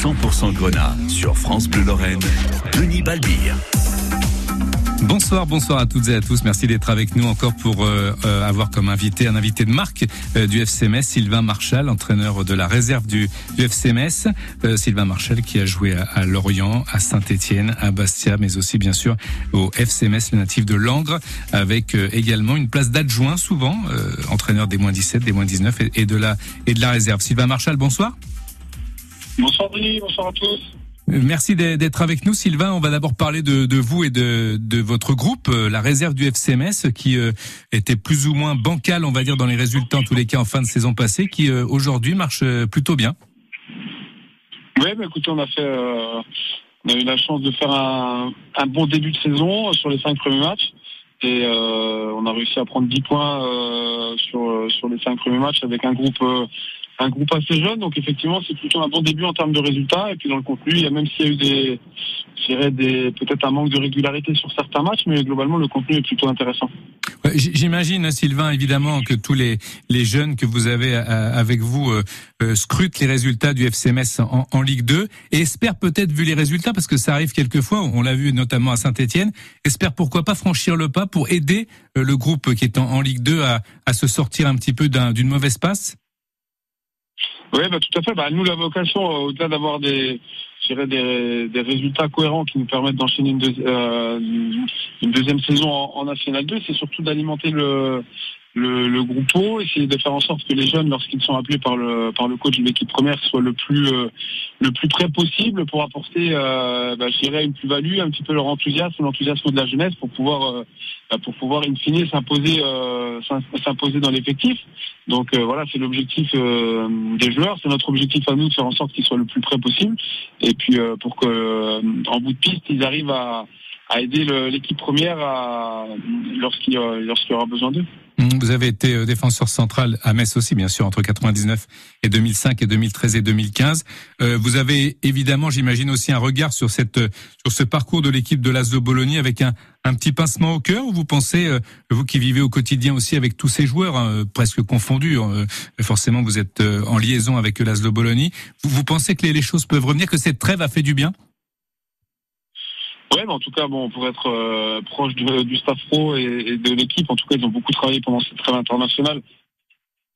100% Grenat sur France Bleu Lorraine, Denis Balbire. Bonsoir, bonsoir à toutes et à tous. Merci d'être avec nous encore pour euh, euh, avoir comme invité un invité de marque euh, du FCMS, Sylvain Marchal, entraîneur de la réserve du, FCMS. Sylvain Marchal qui a joué à, Lorient, à Saint-Étienne, à Bastia, mais aussi bien sûr au FCMS, le natif de Langres, avec également une place d'adjoint souvent, entraîneur des moins 17, des moins 19 et, de la et de la réserve. Sylvain Marchal, bonsoir. Bonsoir Denis, bonsoir à tous. Merci d'être avec nous, Sylvain. On va d'abord parler de, vous et de, votre groupe, euh, la réserve du FCMS, qui euh, était plus ou moins bancal, on va dire, dans les résultats, en tous les cas, en fin de saison passée, qui euh, aujourd'hui marche plutôt bien. Oui, bah, écoutez, on a fait, on a eu la chance de faire un, bon début de saison sur les cinq premiers matchs. Et on a réussi à prendre 10 points sur, sur les cinq premiers matchs avec un groupe un groupe assez jeune, donc effectivement c'est plutôt un bon début en termes de résultats. Et puis dans le contenu, il y a même s'il y a eu des, des peut-être un manque de régularité sur certains matchs, mais globalement le contenu est plutôt intéressant. J'imagine Sylvain évidemment que tous les jeunes que vous avez euh, avec vous euh, euh, scrutent les résultats du FCMS en, en Ligue 2 et espèrent peut-être vu les résultats parce que ça arrive quelquefois, on l'a vu notamment à Saint-Étienne, espèrent pourquoi pas franchir le pas pour aider le groupe qui est en, Ligue 2 à, à se sortir un petit peu d'une mauvaise passe? Oui, bah, tout à fait. Bah, nous, la vocation, euh, au-delà d'avoir des, des, des, résultats cohérents qui nous permettent d'enchaîner une, euh, deuxième saison en, en National 2, c'est surtout d'alimenter le, le, le groupe essayer de faire en sorte que les jeunes, lorsqu'ils sont appelés par le par le coach de l'équipe première, soient le plus euh, le plus près possible pour apporter, euh, bah, je dirais, une plus-value, un petit peu leur enthousiasme, l'enthousiasme de la jeunesse, pour pouvoir euh, bah, pour pouvoir in fine s'imposer euh, s'imposer dans l'effectif. Donc voilà, c'est l'objectif des joueurs, c'est notre objectif à nous de faire en sorte qu'ils soient le plus près possible, et puis pour que en bout de piste, ils arrivent à à aider l'équipe première lorsqu'il lorsqu'il y aura besoin d'eux. Vous avez été euh, défenseur central à Metz aussi, bien sûr, entre 99 et 2005 et 2013 et 2015. Euh, vous avez évidemment, j'imagine aussi un regard sur cette sur ce parcours de l'équipe de l'Asdo Bologna avec un, un petit pincement au cœur. Ou vous pensez, euh, vous qui vivez au quotidien aussi avec tous ces joueurs hein, presque confondus, hein, forcément vous êtes en liaison avec l'Asdo Bologna. Vous, vous pensez que les, les choses peuvent revenir, que cette trêve a fait du bien? Ouais, mais en tout cas, bon, pour être euh, proche du staff pro et, de l'équipe, en tout cas, ils ont beaucoup travaillé pendant cette trêve internationale.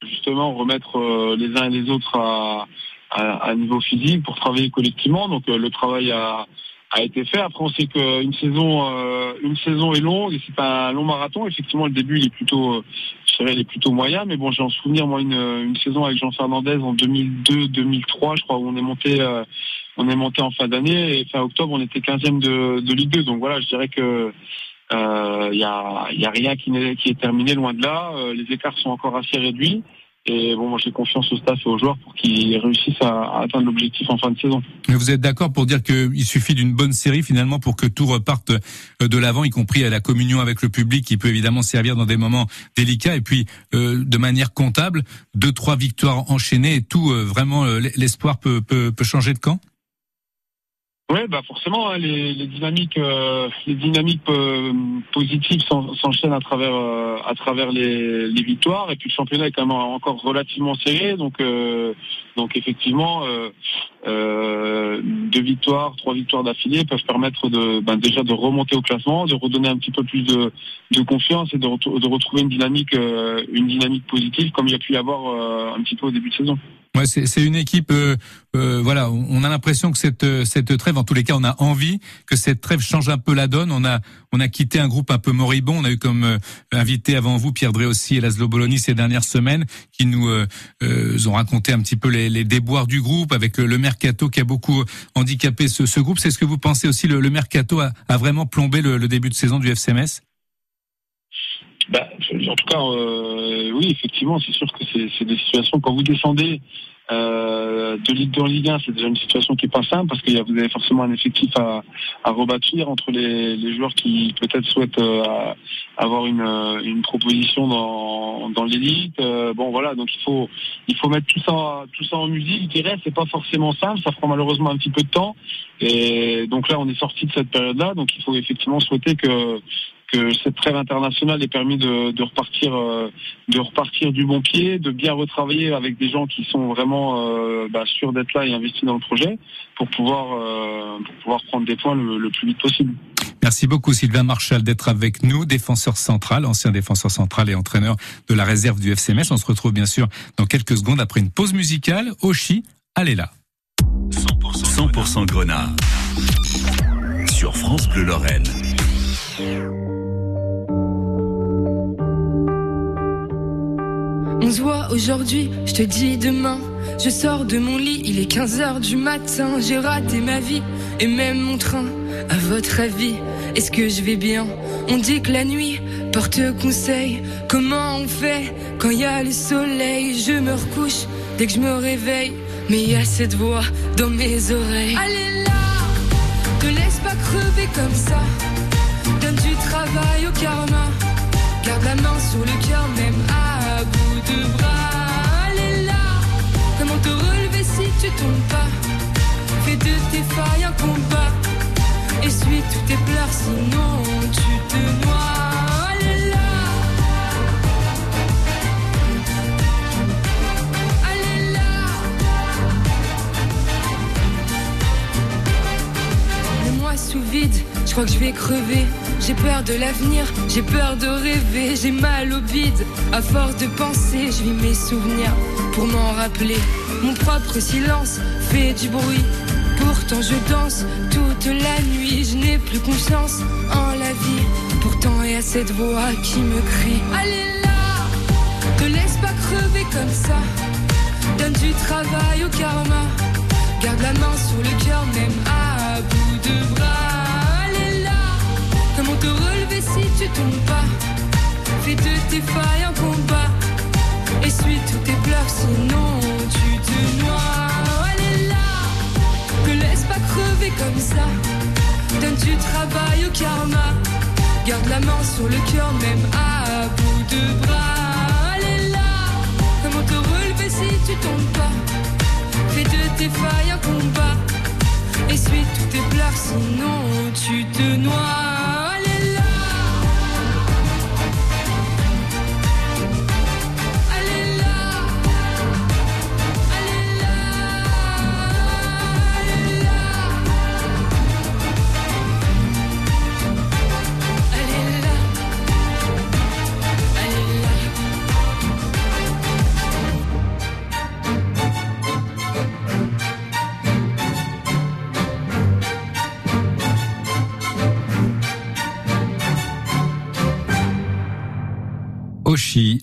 Justement, remettre euh, les uns et les autres à, niveau physique pour travailler collectivement. Donc, euh, le travail a, a été fait. Après, on sait qu'une saison, une saison est longue et c'est un long marathon. Effectivement, le début, il est plutôt, je dirais, il est plutôt moyen. Mais bon, j'ai en souvenir moi une, une saison avec Jean Fernandez en 2002-2003, je crois, où on est monté on est monté en fin d'année et fin octobre on était 15e de, de Ligue 2. Donc voilà, je dirais que il euh, y, a, y a rien qui, est, terminé loin de là. Euh, les écarts sont encore assez réduits. Et bon, moi j'ai confiance au staff et aux joueurs pour qu'ils réussissent à, atteindre l'objectif en fin de saison. Mais vous êtes d'accord pour dire qu'il suffit d'une bonne série finalement pour que tout reparte euh, de l'avant, y compris à la communion avec le public, qui peut évidemment servir dans des moments délicats. Et puis de manière comptable, deux trois victoires enchaînées et tout vraiment l'espoir peut, peut, peut changer de camp? Oui, bah forcément, hein, les, dynamiques, euh, les dynamiques euh, positives s'enchaînent à travers euh, à travers les, victoires. Et puis le championnat est quand même encore relativement serré, donc donc effectivement, deux victoires, trois victoires d'affilée peuvent permettre de ben, déjà de remonter au classement, de redonner un petit peu plus de, confiance et de, de retrouver une dynamique une dynamique positive comme il y a pu y avoir un petit peu au début de saison. Ouais, c'est une équipe. Euh, euh, voilà, on a l'impression que cette cette trêve, en tous les cas, on a envie que cette trêve change un peu la donne. On a on a quitté un groupe un peu moribond. On a eu comme euh, invité avant vous Pierre aussi et Laszlo Bologna ces dernières semaines, qui nous ont raconté un petit peu les, les, déboires du groupe avec le mercato qui a beaucoup handicapé ce, ce groupe. C'est ce que vous pensez aussi le, le mercato a, a vraiment plombé le, le début de saison du FCMS bah, en tout cas, euh, oui, effectivement, c'est sûr que c'est des situations quand vous descendez euh, de Ligue 2 en Ligue 1, c'est déjà une situation qui est pas simple parce que vous avez forcément un effectif à, à rebâtir entre les, les joueurs qui peut-être souhaitent euh, avoir une, une proposition dans, dans l'élite. Euh, bon voilà, donc il faut il faut mettre tout ça tout ça en musique. Je dirais c'est pas forcément simple, ça prend malheureusement un petit peu de temps. Et donc là, on est sorti de cette période-là, donc il faut effectivement souhaiter que que cette trêve internationale ait permis de, de repartir, de repartir du bon pied, de bien retravailler avec des gens qui sont vraiment bah, sûrs d'être là et investis dans le projet pour pouvoir, pour pouvoir prendre des points le, le plus vite possible. Merci beaucoup Sylvain Marchal d'être avec nous, défenseur central, ancien défenseur central et entraîneur de la réserve du FCMS. On se retrouve bien sûr dans quelques secondes après une pause musicale. Oshi, allez là. 100%, 100 Grenat sur France Bleu Lorraine. On se voit aujourd'hui, je te dis demain. Je sors de mon lit, il est 15h du matin. J'ai raté ma vie et même mon train. À votre avis, est-ce que je vais bien? On dit que la nuit porte conseil. Comment on fait quand il y a le soleil? Je me recouche dès que je me réveille. Mais il y a cette voix dans mes oreilles. Allez là, te laisse pas crever comme ça. Donne du travail au karma. Garde la main sur le cœur, même à bout de bras. Allez là, comment te relever si tu tombes pas? Fais de tes failles un combat. Essuie tous tes pleurs, sinon tu te noies. Là. Allez là. Le mois sous vide, crois que je vais crever. J'ai peur de l'avenir, j'ai peur de rêver, j'ai mal au bide. À force de penser, je vis mes souvenirs pour m'en rappeler. Mon propre silence fait du bruit. Pourtant je danse toute la nuit, je n'ai plus confiance en la vie. Pourtant y a cette voix qui me crie Allez là, te laisse pas crever comme ça. Donne du travail au karma. Garde la main sur le cœur, même à te relever si tu tombes pas Fais de tes failles un combat. Essuie tous tes pleurs, sinon tu te noies. Allez là, te laisse pas crever comme ça. Donne du travail au karma. Garde la main sur le cœur, même à bout de bras. Allez là, comment te relever si tu tombes pas? Fais de tes failles un combat. Essuie tous tes pleurs, sinon tu te noies.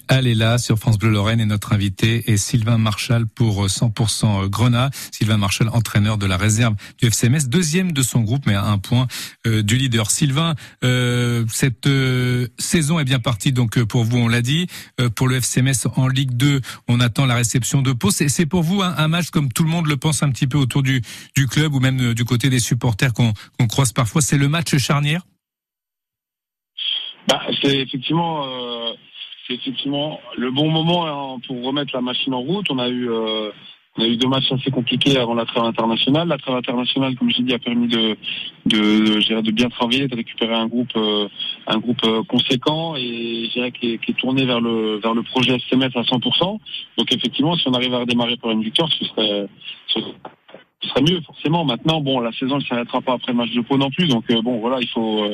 Allez là sur France Bleu Lorraine et notre invité est Sylvain Marchal pour 100% Grenat. Sylvain Marchal, entraîneur de la réserve du FCMS, deuxième de son groupe mais à un point euh, du leader. Sylvain, euh, cette euh, saison est bien partie donc euh, pour vous, on l'a dit. Euh, pour le FCMS en Ligue 2, on attend la réception de Pau. C'est pour vous un, match comme tout le monde le pense un petit peu autour du, club ou même euh, du côté des supporters qu'on croise parfois. C'est le match charnière? Bah, c'est effectivement, euh, effectivement le bon moment hein, pour remettre la machine en route. On a eu, euh, on a eu deux matchs assez compliqués avant la trêve internationale. La trêve internationale, comme j'ai dit, a permis de, de, de, bien travailler, de récupérer un groupe, euh, un groupe euh, conséquent et je qui est, tourné vers le, vers le projet FCMS à 100%. Donc effectivement, si on arrive à redémarrer par une victoire, ce serait, ce mieux forcément. Maintenant, bon, la saison ne s'arrêtera pas après le match de Pau non plus, donc bon, voilà, il faut,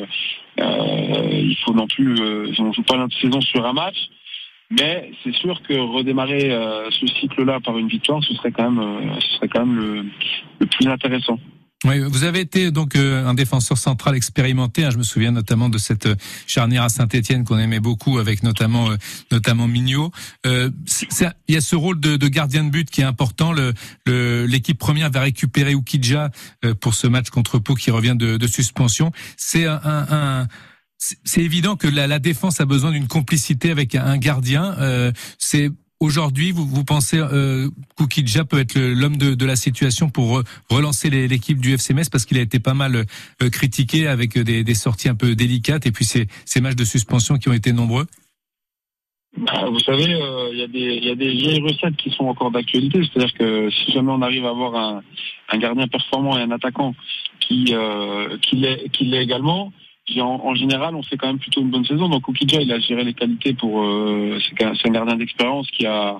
il faut non plus, on joue pas notre saison sur un match, mais c'est sûr que redémarrer euh, ce cycle-là par une victoire, ce serait quand même, euh, ce serait quand même le, le plus intéressant. Oui, vous avez été donc euh, un défenseur central expérimenté. hein. je me souviens notamment de cette euh, charnière à Saint-Étienne qu'on aimait beaucoup, avec notamment euh, notamment Mignot. Euh, Il y a ce rôle de, de gardien de but qui est important. Le- le- L'équipe première va récupérer Ukidja pour ce match contre Pau qui revient de, de suspension. C'est un- un- c'est évident que la, la défense a besoin d'une complicité avec un, gardien. Euh, c'est Aujourd'hui, vous, vous pensez euh, Kukidja peut être l'homme de, de la situation pour re- relancer l'équipe du FCMS parce qu'il a été pas mal euh, critiqué avec des, des sorties un peu délicates et puis ces, ces matchs de suspension qui ont été nombreux. Bah, vous savez, euh, il y, a des- y a des vieilles recettes qui sont encore d'actualité. C'est-à-dire que si jamais on arrive à avoir un, un gardien performant et un attaquant qui, euh, qui l'est en, général, on fait quand même plutôt une bonne saison. Donc Okidja, il a géré les qualités pour. Euh, c'est un gardien d'expérience qui a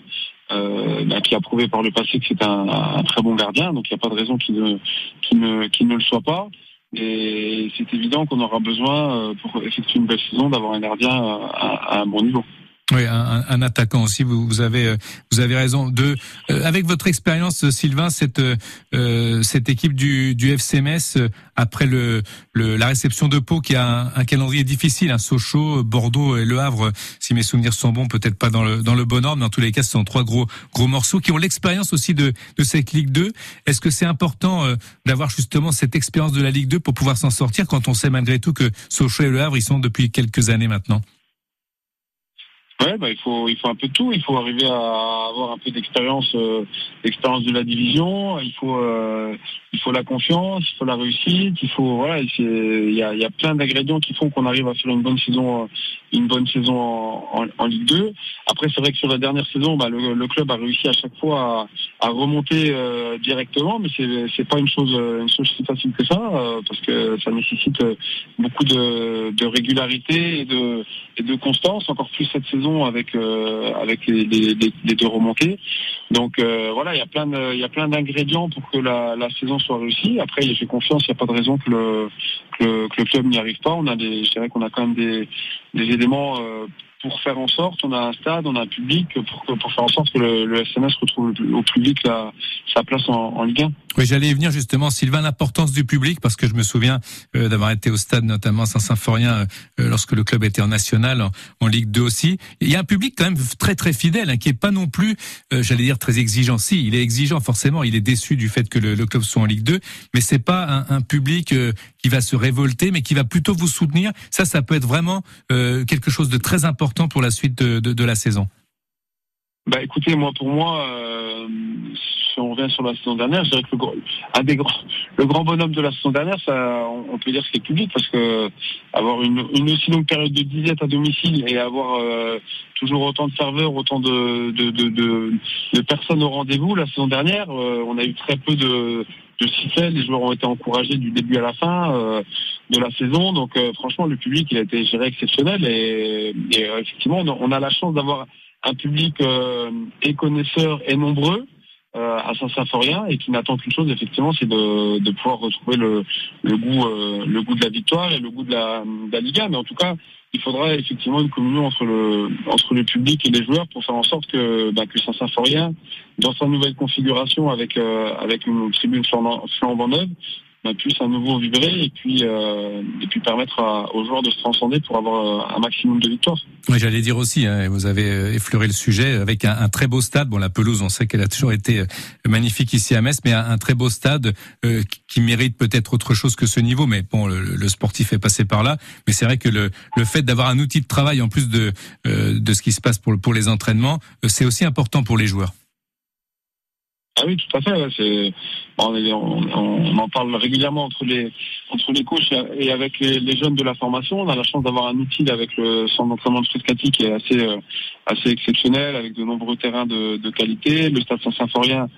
euh, bah, qui a prouvé par le passé que c'est un, très bon gardien. Donc il n'y a pas de raison qu'il ne, qu'il ne, qu'il ne le soit pas. Et c'est évident qu'on aura besoin, euh, pour effectuer une belle saison, d'avoir un gardien à un bon niveau. Oui, un, un, attaquant aussi. Vous, vous, avez euh, vous avez raison. De euh, avec votre expérience, Sylvain, cette euh, cette équipe du, du FCMS après le, le, la réception de Pau qui a un, un calendrier difficile, hein, Sochaux, Bordeaux et Le Havre. Si mes souvenirs sont bons, peut-être pas dans le dans le bon ordre, mais en tous les cas, ce sont trois gros gros morceaux qui ont l'expérience aussi de de cette Ligue 2. Est-ce que c'est important d'avoir justement cette expérience de la Ligue 2 pour pouvoir s'en sortir quand on sait malgré tout que Sochaux et Le Havre ils sont depuis quelques années maintenant? Ouais, bah, il faut il faut un peu de tout. Il faut arriver à avoir un peu d'expérience, euh, de la division. Il faut euh, il faut la confiance, il faut la réussite. Il faut voilà, il y a il y a plein d'ingrédients qui font qu'on arrive à faire une bonne saison, une bonne saison en, Ligue 2. Après, c'est vrai que sur la dernière saison, bah, le, club a réussi à chaque fois à, remonter euh, directement, mais c'est c'est pas une chose chose si facile que ça parce que ça nécessite beaucoup de, régularité et de constance, encore plus cette saison avec euh, les, deux remontées. Donc euh, voilà, il y a plein d'ingrédients pour que la, saison soit réussie. Après, j'ai confiance, il n'y a pas de raison que le que le, club n'y arrive pas. On a des, je dirais qu'on a quand même des, des éléments euh, pour faire en sorte, on a un stade, on a un public pour, pour faire en sorte que le, le SNS retrouve au vite la, sa place en, en Ligue 1. Oui, j'allais y venir justement, Sylvain, l'importance du public, parce que je me souviens euh, d'avoir été au stade, notamment Saint-Symphorien, euh, lorsque le club était en national, en, Ligue 2 aussi. Il y a un public quand même très très fidèle, hein, qui est pas non plus, euh, j'allais dire, très exigeant. Si, il est exigeant forcément, il est déçu du fait que le, le club soit en Ligue 2, mais c'est pas un, un public qui va se révolter, mais qui va plutôt vous soutenir. Ça, ça peut être vraiment quelque chose de très important pour la suite de, de, de la saison. Bah écoutez, moi pour moi, euh, si on revient sur la saison dernière, je dirais que le, un des grands, le grand bonhomme de la saison dernière, ça, on, peut dire que c'est public parce que avoir une, une, aussi longue période de disette à domicile et avoir euh, toujours autant de serveurs, autant de, de, de, de, de personnes au rendez-vous, la saison dernière, euh, on a eu très peu de, de sifflets, les joueurs ont été encouragés du début à la fin euh, de la saison, donc franchement le public il a été géré exceptionnel. Et, et effectivement on a la chance d'avoir un public euh, et connaisseur et nombreux euh, à Saint-Symphorien et qui n'attend qu'une chose effectivement c'est de, de pouvoir retrouver le, le goût euh, le goût de la victoire et le goût de la, de la Liga. Mais en tout cas il faudra effectivement une communion entre le entre le public et les joueurs pour faire en sorte que bah, que Saint-Symphorien dans sa nouvelle configuration avec euh, avec une tribune flambant neuve puisse à nouveau vibrer et puis euh, et puis permettre aux joueurs de se transcender pour avoir euh, un maximum de victoires. Oui, j'allais dire aussi, hein, vous avez euh, effleuré le sujet avec un, très beau stade. Bon, la pelouse, on sait qu'elle a toujours été magnifique ici à Metz, mais un, très beau stade qui mérite peut-être autre chose que ce niveau. Mais bon, le, sportif est passé par là. Mais c'est vrai que le, le fait d'avoir un outil de travail en plus de de ce qui se passe pour pour les entraînements, c'est aussi important pour les joueurs. Ah oui, tout à fait. on, en parle régulièrement entre les entre les coachs et avec les, jeunes de la formation. On a la chance d'avoir un outil avec le centre d'entraînement de Fruscati qui est assez euh, assez exceptionnel, avec de nombreux terrains de, de qualité. Le stade Saint-Symphorien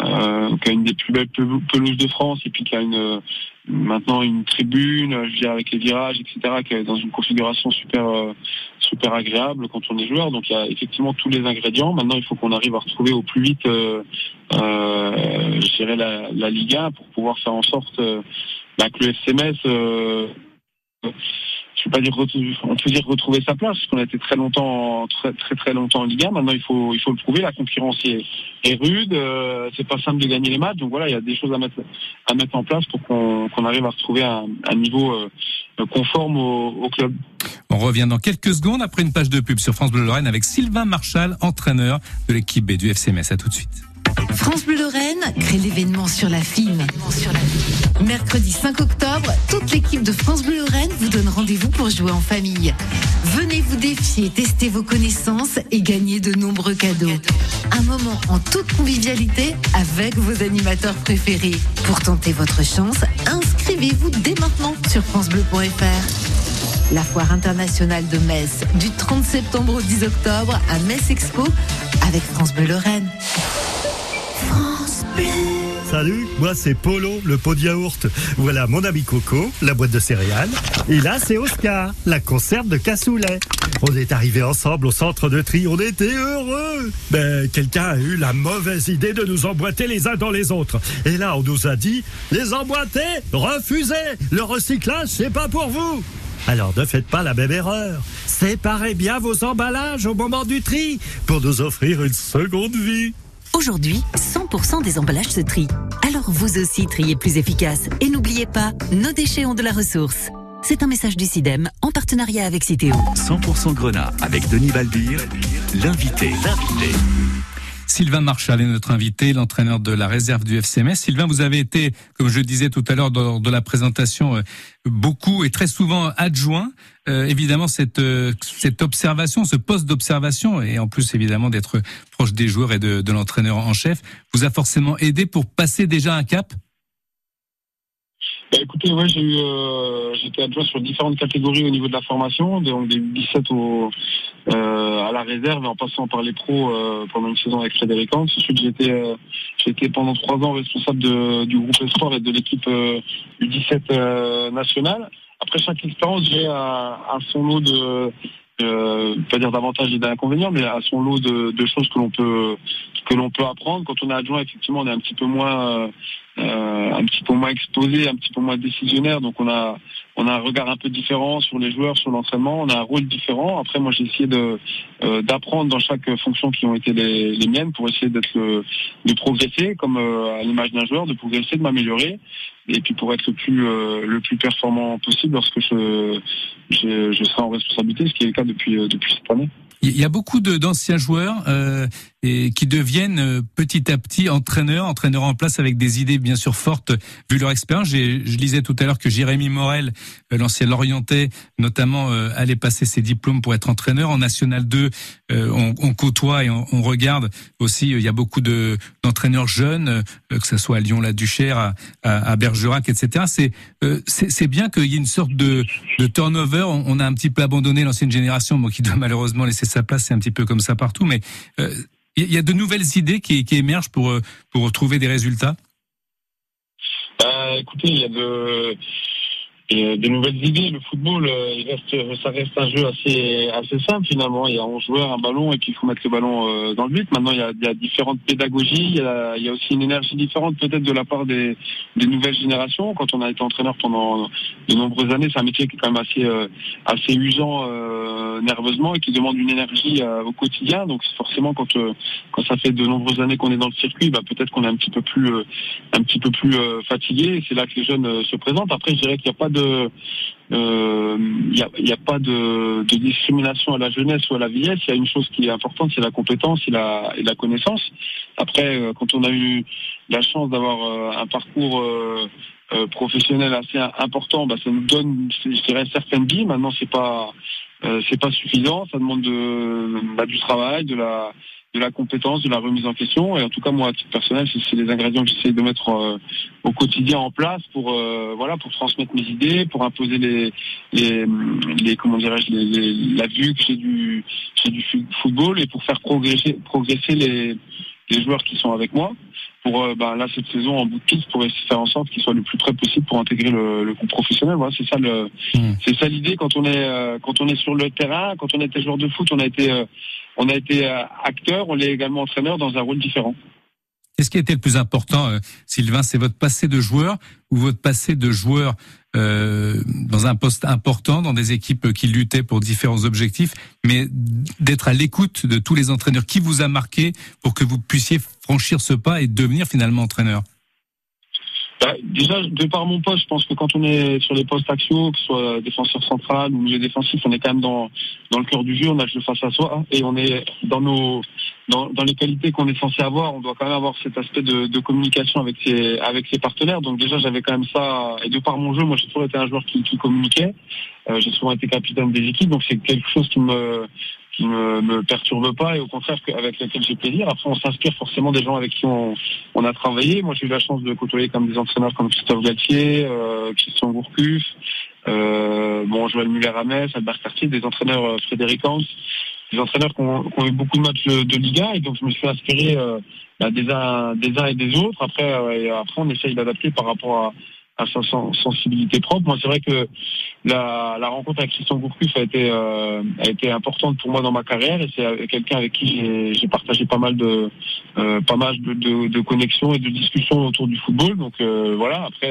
euh, qui a une des plus belles pelouses de France et puis qui a une maintenant une tribune, je veux dire avec les virages, etc., qui est dans une configuration super euh, super agréable quand on est joueur. Donc il y a effectivement tous les ingrédients. Maintenant, il faut qu'on arrive à retrouver au plus vite, euh, euh, je dirais la, Liga pour pouvoir faire en sorte euh, bah, que le FCMS je vais pas dire on peut dire retrouver sa place parce qu'on a été très longtemps très très très longtemps en Liga. Maintenant il faut il faut le prouver. La concurrence est, rude. Euh, c'est pas simple de gagner les matchs. Donc voilà, il y a des choses à mettre à mettre en place pour qu'on qu'on arrive à retrouver un, un niveau euh, conforme au, au, club. On revient dans quelques secondes après une page de pub sur France Bleu Lorraine avec Sylvain Marchal, entraîneur de l'équipe B du FC Metz. À tout de suite. France Bleu Lorraine crée l'événement sur la film. Mercredi 5 octobre, toute l'équipe de France Bleu Lorraine vous donne rendez-vous pour jouer en famille. Venez vous défier, tester vos connaissances et gagner de nombreux cadeaux. Un moment en toute convivialité avec vos animateurs préférés. Pour tenter votre chance, inscrivez-vous dès maintenant sur francebleu.fr. La foire internationale de Metz du 30 septembre au 10 octobre à Metz Expo avec France Bleu Lorraine. Salut, moi c'est Polo, le pot de yaourt. Voilà mon ami Coco, la boîte de céréales. Et là c'est Oscar, la conserve de cassoulet. On est arrivés ensemble au centre de tri, on était heureux. Mais quelqu'un a eu la mauvaise idée de nous emboîter les uns dans les autres. Et là on nous a dit, les emboîter, refusez, le recyclage c'est pas pour vous. Alors ne faites pas la même erreur. Séparez bien vos emballages au moment du tri pour nous offrir une seconde vie. Aujourd'hui, 100% des emballages se trient. Alors vous aussi triez plus efficace. Et n'oubliez pas, nos déchets ont de la ressource. C'est un message du CIDEM en partenariat avec Citéo. 100% Grenat avec Denis Balbir, l'invité. L'invité. Sylvain Marchal est notre invité, l'entraîneur de la réserve du FCMS. Sylvain, vous avez été, comme je disais tout à l'heure lors de la présentation, euh, beaucoup et très souvent adjoint. Euh, évidemment, cette, euh, cette observation, ce poste d'observation, et en plus évidemment d'être proche des joueurs et de, l'entraîneur en chef, vous a forcément aidé pour passer déjà un cap? Bah, écoutez, ouais, j'ai eu, euh, j'étais adjoint sur différentes catégories au niveau de la formation, donc des 17 au, à la réserve et en passant par les pros pendant une saison avec Frédéric Hans. Ensuite, j'étais, pendant trois ans responsable du groupe Espoir et de l'équipe du 17 national. Après chaque expérience, j'ai à, à son lot de, euh, pas dire d'avantages et d'inconvénients, mais à son lot de, de choses que l'on peut que l'on peut apprendre. Quand on est adjoint, effectivement, on est un petit peu moins euh, un petit peu moins exposé, un petit peu moins décisionnaire. Donc on a on a un regard un peu différent sur les joueurs, sur l'entraînement. On a un rôle différent. Après, moi, j'ai essayé de euh, d'apprendre dans chaque fonction qui ont été les, miennes pour essayer de progresser, comme euh, à l'image d'un joueur, de progresser, de m'améliorer, et puis pour être le plus euh, le plus performant possible lorsque je, je je serai en responsabilité, ce qui est le cas depuis depuis cette année. Il y a beaucoup d'anciens joueurs euh, et qui deviennent euh, petit à petit entraîneurs, entraîneurs en place avec des idées bien sûr fortes vu leur expérience. Je lisais tout à l'heure que Jérémy Morel, euh, l'ancien Lorientais, notamment euh, allait passer ses diplômes pour être entraîneur. En National 2, on, on, côtoie et on, on, regarde aussi. Il y a beaucoup de d'entraîneurs jeunes, que ce soit à Lyon-la Duchère, à, à, Bergerac, etc. C'est c'est bien qu'il y ait une sorte de, de turnover. On, on, a un petit peu abandonné l'ancienne génération, moi qui doit malheureusement laisser sa place. C'est un petit peu comme ça partout, mais il y a de nouvelles idées qui, émergent pour, euh, pour trouver des résultats? Euh, Écoutez, il y a de et de nouvelles idées. Le football, euh, ça reste un jeu assez, assez simple finalement. Il y a 11 joueurs, un ballon, et puis il faut mettre le ballon euh, dans le but. Maintenant, il y a, différentes pédagogies. Il y a, aussi une énergie différente peut-être de la part des, nouvelles générations. Quand on a été entraîneur pendant de nombreuses années, c'est un métier qui est quand même assez, euh, assez usant nerveusement et qui demande une énergie au quotidien. Donc forcément, quand, quand ça fait de nombreuses années qu'on est dans le circuit, bah, peut-être qu'on est un petit peu plus, un petit peu plus fatigué. C'est là que les jeunes se présentent. Après, je dirais qu'il n'y a pas de il euh, n'y a, y a, pas de, discrimination à la jeunesse ou à la vieillesse. Il y a une chose qui est importante, c'est la compétence et la, connaissance. Après, euh, quand on a eu la chance d'avoir euh, un parcours professionnel assez important, bah, ça nous donne, je dirais, certaines billes. Maintenant, c'est pas, c'est pas suffisant. Ça demande de, bah, du travail, de la de la compétence, de la remise en question. Et en tout cas, moi, à titre personnel, c'est les ingrédients que j'essaie de mettre euh, au quotidien en place pour euh, voilà, pour transmettre mes idées, pour imposer les les, les comment dirais-je les, la vue que j'ai du j'ai du football et pour faire progresser progresser les les joueurs qui sont avec moi pour euh, bah, là cette saison en bout de piste pour essayer de faire en sorte qu'ils soient le plus près possible pour intégrer le, le groupe professionnel voilà c'est ça le mmh. c'est ça l'idée quand on est quand on est sur le terrain quand on était joueur de foot on a été on a été euh, acteur, on est également entraîneur dans un rôle différent. Qu'est-ce qui a été le plus important, euh, Sylvain? C'est votre passé de joueur ou votre passé de joueur euh, dans un poste important, dans des équipes qui luttaient pour différents objectifs, mais d'être à l'écoute de tous les entraîneurs? Qui vous a marqué pour que vous puissiez franchir ce pas et devenir finalement entraîneur? Bah, déjà, de par mon poste, je pense que quand on est sur les postes axiaux, que ce soit défenseur central ou milieu défensif, on est quand même dans, dans le cœur du jeu, on a le jeu face à soi et on est dans nos dans, dans les qualités qu'on est censé avoir, on doit quand même avoir cet aspect de, communication avec ses avec ses partenaires. Donc déjà, j'avais quand même ça. Et de par mon jeu, moi, j'ai toujours été un joueur qui, qui communiquait. Euh, j'ai souvent été capitaine des équipes, donc c'est quelque chose qui me qui me, me perturbe pas et au contraire avec lequel j'ai plaisir. Après, on s'inspire forcément des gens avec qui on, on a travaillé. Moi, j'ai eu la chance de côtoyer comme des entraîneurs comme Christophe Galtier, euh, Christian Gourcuff, euh, bon, Joël Muller-Ramès, Albert Cartier, des entraîneurs euh, Frédéric Hans. des entraîneurs qui ont, eu beaucoup de matchs de, Liga et donc je me suis inspiré euh, bah, des, uns, des uns et des autres. Après, euh, après on essaye d'adapter par rapport à, à sa sen- sensibilité propre. Moi, c'est vrai que la, la rencontre avec Christian Gourcuff a été euh, a été importante pour moi dans ma carrière et c'est euh, quelqu'un avec qui j'ai- partagé pas mal de euh, pas mal de, de, de connexions et de discussions autour du football. Donc euh, voilà. Après.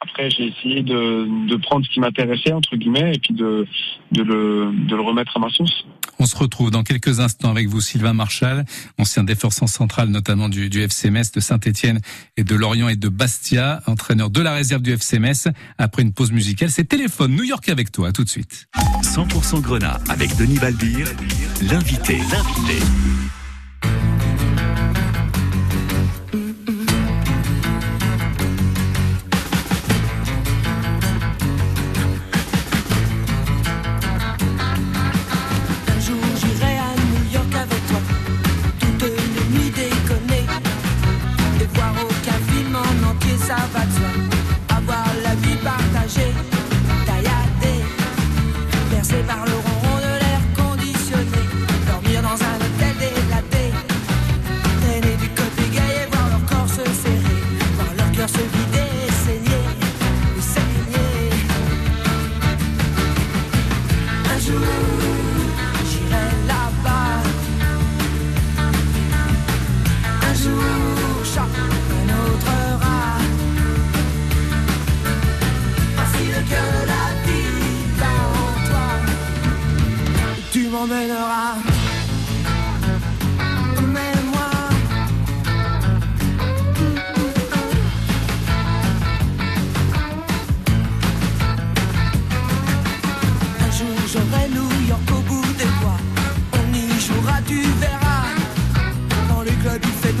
Après, j'ai essayé de, de prendre ce qui m'intéressait entre guillemets et puis de, de, le, de le remettre à ma sauce. On se retrouve dans quelques instants avec vous, Sylvain Marchal, ancien défenseur central notamment du, du FC Metz, de Saint-Etienne et de Lorient et de Bastia, entraîneur de la réserve du FC Metz. Après une pause musicale, c'est Téléphone New York avec toi. À tout de suite. 100% Grenat avec Denis Balbir, l'invité. L'invité.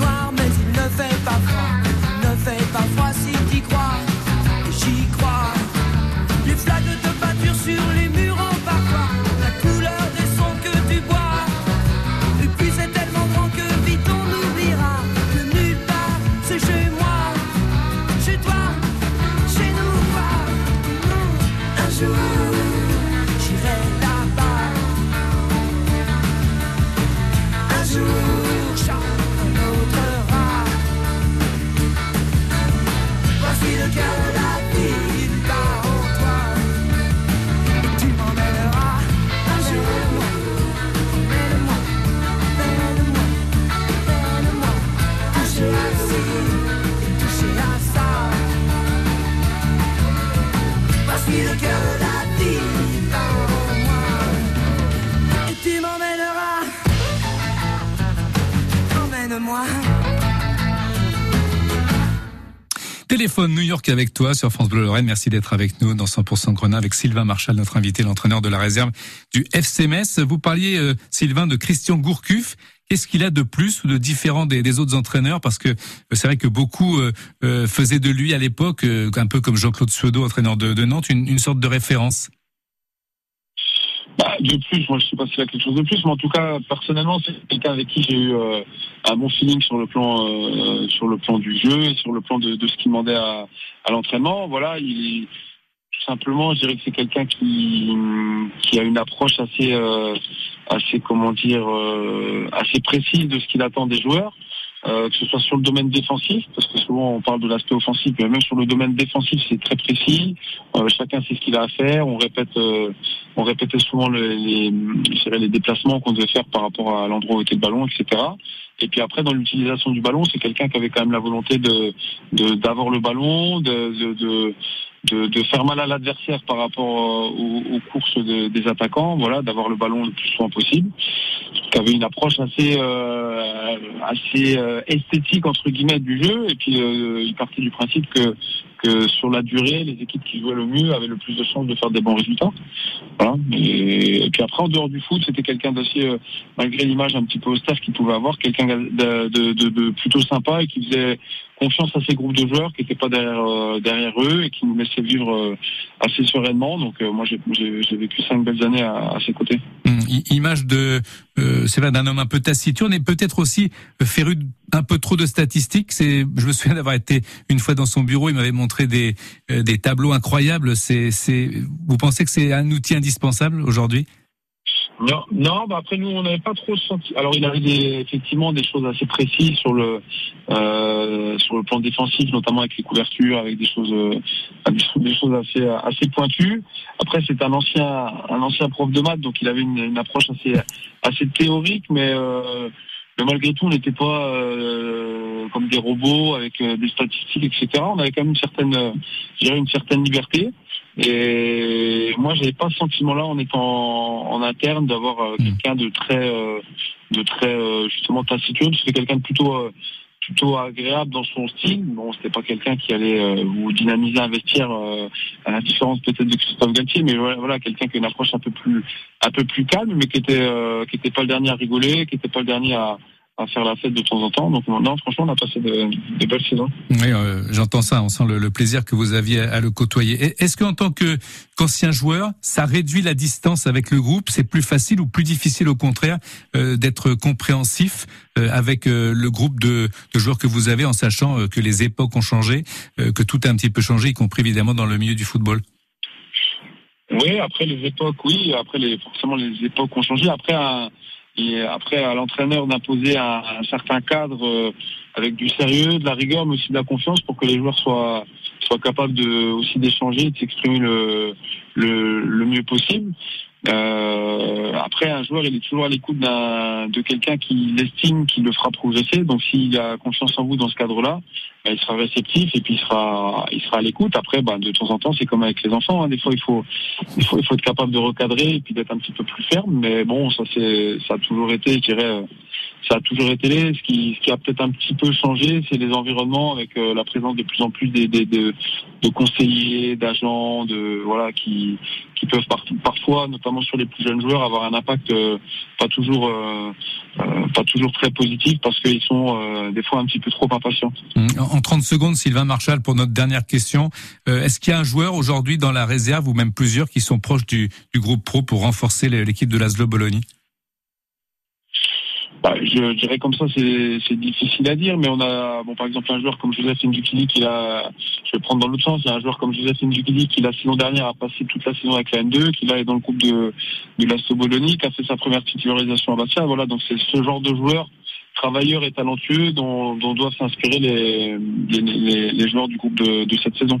Noir, mais Téléphone New York avec toi sur France Bleu Lorraine. Merci d'être avec nous dans 100% Grenat avec Sylvain Marchal, notre invité, l'entraîneur de la réserve du FC Metz. Vous parliez, euh, Sylvain, de Christian Gourcuff. Qu'est-ce qu'il a de plus ou de différent des, autres entraîneurs? Parce que euh, c'est vrai que beaucoup euh, faisaient de lui à l'époque, un peu comme Jean-Claude Suedo, entraîneur de, Nantes, une sorte de référence. Bah, de plus, moi je sais pas s'il y a quelque chose de plus, mais en tout cas personnellement c'est quelqu'un avec qui j'ai eu euh, un bon feeling sur le plan euh, sur le plan du jeu et sur le plan de, ce qu'il demandait à, à l'entraînement. Voilà, il tout simplement, je dirais que c'est quelqu'un qui qui a une approche assez euh, assez comment dire euh, assez précise de ce qu'il attend des joueurs. Euh, que ce soit sur le domaine défensif, parce que souvent on parle de l'aspect offensif, mais même sur le domaine défensif, c'est très précis. Euh, chacun sait ce qu'il a à faire. On répète, euh, on répétait souvent le- les, déplacements qu'on devait faire par rapport à l'endroit où était le ballon, etc. Et puis après, dans l'utilisation du ballon, c'est quelqu'un qui avait quand même la volonté de d'avoir le ballon, de, de de, de faire mal à l'adversaire par rapport euh, aux, aux courses de- des attaquants, voilà, d'avoir le ballon le plus souvent possible. Qui avait une approche assez euh, assez euh, esthétique entre guillemets du jeu, et puis euh, il partait du principe que que sur la durée, les équipes qui jouaient le mieux avaient le plus de chances de faire des bons résultats. Voilà. Et, et puis après, en dehors du foot, c'était quelqu'un d'assez, euh, malgré l'image un petit peu austère qu'il pouvait avoir, quelqu'un de, de, de, de plutôt sympa et qui faisait confiance à ses groupes de joueurs qui n'étaient pas derrière, euh, derrière eux et qui nous laissaient vivre euh, assez sereinement. Donc euh, moi, j'ai vécu cinq belles années à, à ses côtés. Hum, image de, euh, c'est vrai, d'un homme un peu taciturne et peut-être aussi féru un peu trop de statistiques. C'est, je me souviens d'avoir été une fois dans son bureau, il m'avait montré des euh, des tableaux incroyables. C'est, c'est, vous pensez que c'est un outil indispensable aujourd'hui? Non, non bah après nous on n'avait pas trop senti. Alors il avait des, effectivement des choses assez précises sur le euh, sur le plan défensif, notamment avec les couvertures, avec des choses euh, des choses assez assez pointues. Après c'est un ancien un ancien prof de maths, donc il avait une, une approche assez assez théorique, mais euh, mais malgré tout, on n'était pas euh, comme des robots avec euh, des statistiques, etc. On avait quand même une certaine, euh, une certaine liberté. Et moi, j'avais pas ce sentiment-là en étant en, interne d'avoir euh, quelqu'un de très, euh, de très euh, justement taciturne. C'était quelqu'un de plutôt plutôt agréable dans son style. Bon, c'était pas quelqu'un qui allait vous dynamiser euh, à la différence peut-être de Christophe Galtier, mais voilà, quelqu'un qui a une approche un peu plus un peu plus calme, mais qui était qui était pas le dernier à rigoler, qui était pas le dernier à à faire la fête de temps en temps. Donc non, franchement, on a passé de, des belles saisons. Oui, euh, j'entends ça. On sent le, le, plaisir que vous aviez à, le côtoyer. Est-ce qu'en tant qu'ancien joueur, ça réduit la distance avec le groupe? C'est plus facile ou plus difficile au contraire euh, d'être compréhensif euh, avec euh, le groupe de, de, joueurs que vous avez, en sachant euh, que les époques ont changé, euh, que tout a un petit peu changé, y compris évidemment dans le milieu du football? Oui, après les époques, oui. Après les forcément les époques ont changé. Après un et après, à l'entraîneur d'imposer un, certain cadre euh, avec du sérieux, de la rigueur, mais aussi de la confiance pour que les joueurs soient capables aussi d'échanger, de s'exprimer le mieux possible. Euh, après, un joueur, il est toujours à l'écoute de quelqu'un qui l'estime, qui le fera progresser. Donc, s'il a confiance en vous dans ce cadre-là, bah, il sera réceptif et puis il sera, il sera à l'écoute. Après, bah, de temps en temps, c'est comme avec les enfants. Hein. Des fois, il faut, il faut, il faut être capable de recadrer et puis d'être un petit peu plus ferme. Mais bon, ça, c'est, ça a toujours été, je dirais, ça a toujours été là. Ce qui, a peut-être un petit peu changé, c'est les environnements avec euh, la présence de plus en plus de, conseillers, d'agents, de voilà, qui, peuvent par, parfois, notamment sur les plus jeunes joueurs, avoir un impact euh, pas toujours, euh, pas toujours très positif parce qu'ils sont des fois un petit peu trop impatients. En 30 secondes, Sylvain Marchal, pour notre dernière question, est-ce qu'il y a un joueur aujourd'hui dans la réserve ou même plusieurs qui sont proches du, du groupe pro pour renforcer l'équipe de Laszlo Bologna? Bah, je dirais comme ça, c'est difficile à dire, mais on a, bon, par exemple, un joueur comme Joseph Ndukili qui a, je vais prendre dans l'autre sens, il y a un joueur comme Joseph Ndukili qui la saison dernière a passé toute la saison avec la N2, qui là est dans le groupe de, de l'Asto Bologna, qui a fait sa première titularisation à Bastia. Voilà, donc c'est ce genre de joueur travailleurs et talentueux dont, dont doivent s'inspirer les, les, les, les, joueurs du groupe de, de, cette saison.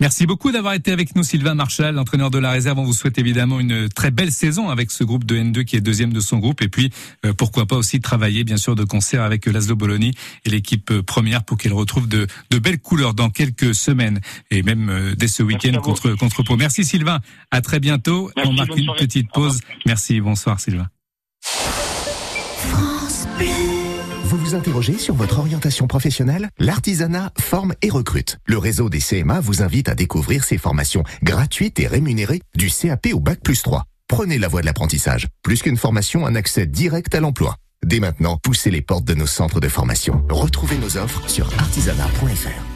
Merci beaucoup d'avoir été avec nous, Sylvain Marchal, entraîneur de la réserve. On vous souhaite évidemment une très belle saison avec ce groupe de N2 qui est deuxième de son groupe. Et puis, euh, pourquoi pas aussi travailler, bien sûr, de concert avec Laszlo Bologna et l'équipe première pour qu'elle retrouve de, de, belles couleurs dans quelques semaines et même euh, dès ce week-end contre, contre Pau. Merci Sylvain. À très bientôt. Merci, On marque une soirée. petite pause. Merci. Bonsoir Sylvain. France Bleu. Interrogez sur votre orientation professionnelle L'artisanat forme et recrute. Le réseau des CMA vous invite à découvrir ses formations gratuites et rémunérées du CAP au Bac plus 3. Prenez la voie de l'apprentissage. Plus qu'une formation, un accès direct à l'emploi. Dès maintenant, poussez les portes de nos centres de formation. Retrouvez nos offres sur artisanat.fr.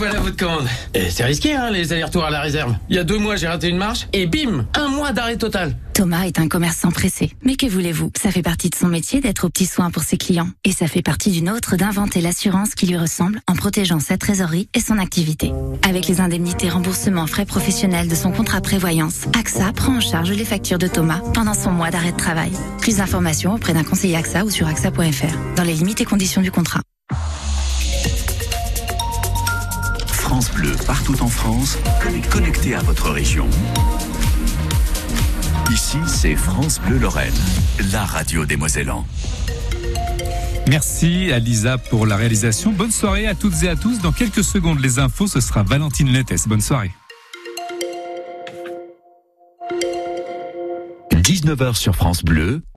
voilà votre commande. C'est risqué, hein, les allers-retours à la réserve. Il y a deux mois, j'ai raté une marche et bim, un mois d'arrêt total. Thomas est un commerçant pressé. Mais que voulez-vous? Ça fait partie de son métier d'être aux petits soins pour ses clients. Et ça fait partie d'une autre d'inventer l'assurance qui lui ressemble en protégeant sa trésorerie et son activité. Avec les indemnités remboursements frais professionnels de son contrat prévoyance, AXA prend en charge les factures de Thomas pendant son mois d'arrêt de travail. Plus d'informations auprès d'un conseiller AXA ou sur AXA.fr. Dans les limites et conditions du contrat. France Bleu, partout en France, connecté à votre région. Ici, c'est France Bleu Lorraine, la radio des Mosellans. Merci à Lisa pour la réalisation. Bonne soirée à toutes et à tous. Dans quelques secondes, les infos, ce sera Valentine Lettès. Bonne soirée. 19h sur France Bleu,